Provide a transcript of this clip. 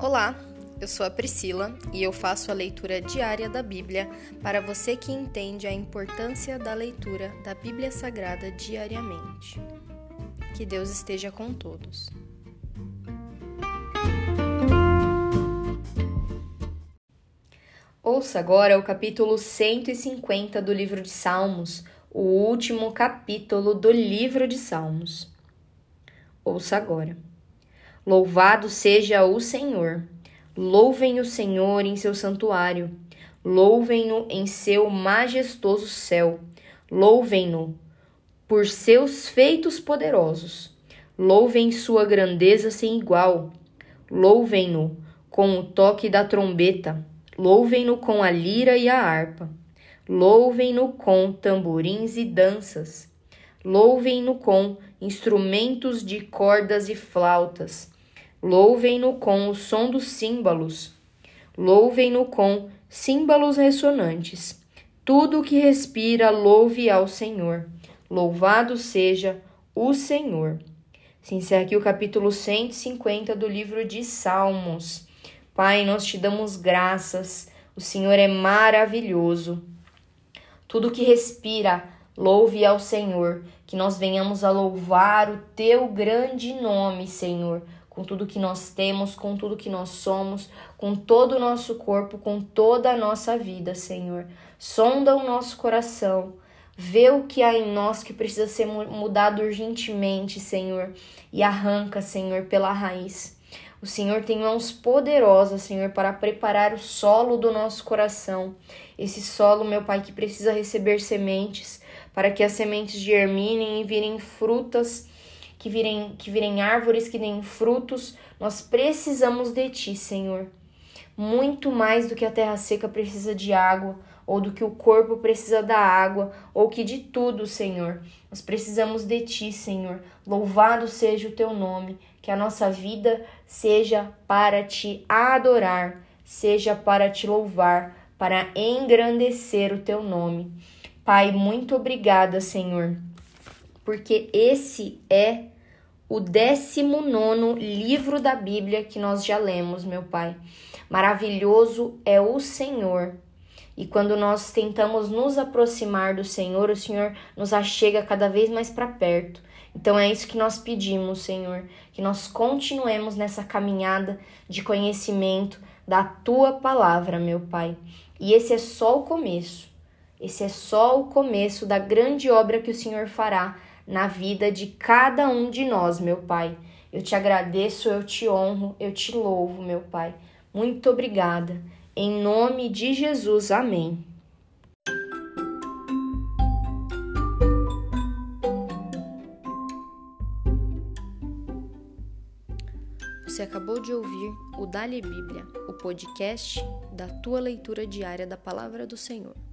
Olá, eu sou a Priscila e eu faço a leitura diária da Bíblia para você que entende a importância da leitura da Bíblia Sagrada diariamente. Que Deus esteja com todos. Ouça agora o capítulo 150 do livro de Salmos, o último capítulo do livro de Salmos. Ouça agora. Louvado seja o Senhor. Louvem o Senhor em seu santuário. Louvem-no em seu majestoso céu. Louvem-no por seus feitos poderosos. Louvem sua grandeza sem igual. Louvem-no com o toque da trombeta. Louvem-no com a lira e a harpa. Louvem-no com tamborins e danças. Louvem-no com instrumentos de cordas e flautas. Louvem-no com o som dos símbolos. Louvem-no com símbolos ressonantes. Tudo que respira, louve ao Senhor. Louvado seja o Senhor. Se encerra aqui o capítulo 150 do livro de Salmos. Pai, nós te damos graças. O Senhor é maravilhoso. Tudo que respira, louve ao Senhor. Que nós venhamos a louvar o teu grande nome, Senhor com tudo que nós temos, com tudo que nós somos, com todo o nosso corpo, com toda a nossa vida, Senhor. Sonda o nosso coração. Vê o que há em nós que precisa ser mudado urgentemente, Senhor, e arranca, Senhor, pela raiz. O Senhor tem mãos poderosas, Senhor, para preparar o solo do nosso coração. Esse solo, meu Pai, que precisa receber sementes, para que as sementes germinem e virem frutas que virem, que virem árvores que deem frutos. Nós precisamos de Ti, Senhor. Muito mais do que a terra seca precisa de água, ou do que o corpo precisa da água, ou que de tudo, Senhor. Nós precisamos de Ti, Senhor. Louvado seja o Teu nome, que a nossa vida seja para Te adorar, seja para Te louvar, para engrandecer o Teu nome. Pai, muito obrigada, Senhor porque esse é o 19 livro da Bíblia que nós já lemos, meu Pai. Maravilhoso é o Senhor. E quando nós tentamos nos aproximar do Senhor, o Senhor nos achega cada vez mais para perto. Então é isso que nós pedimos, Senhor, que nós continuemos nessa caminhada de conhecimento da tua palavra, meu Pai. E esse é só o começo. Esse é só o começo da grande obra que o Senhor fará na vida de cada um de nós, meu Pai. Eu te agradeço, eu te honro, eu te louvo, meu Pai. Muito obrigada. Em nome de Jesus, amém. Você acabou de ouvir o Dali Bíblia, o podcast da tua leitura diária da palavra do Senhor.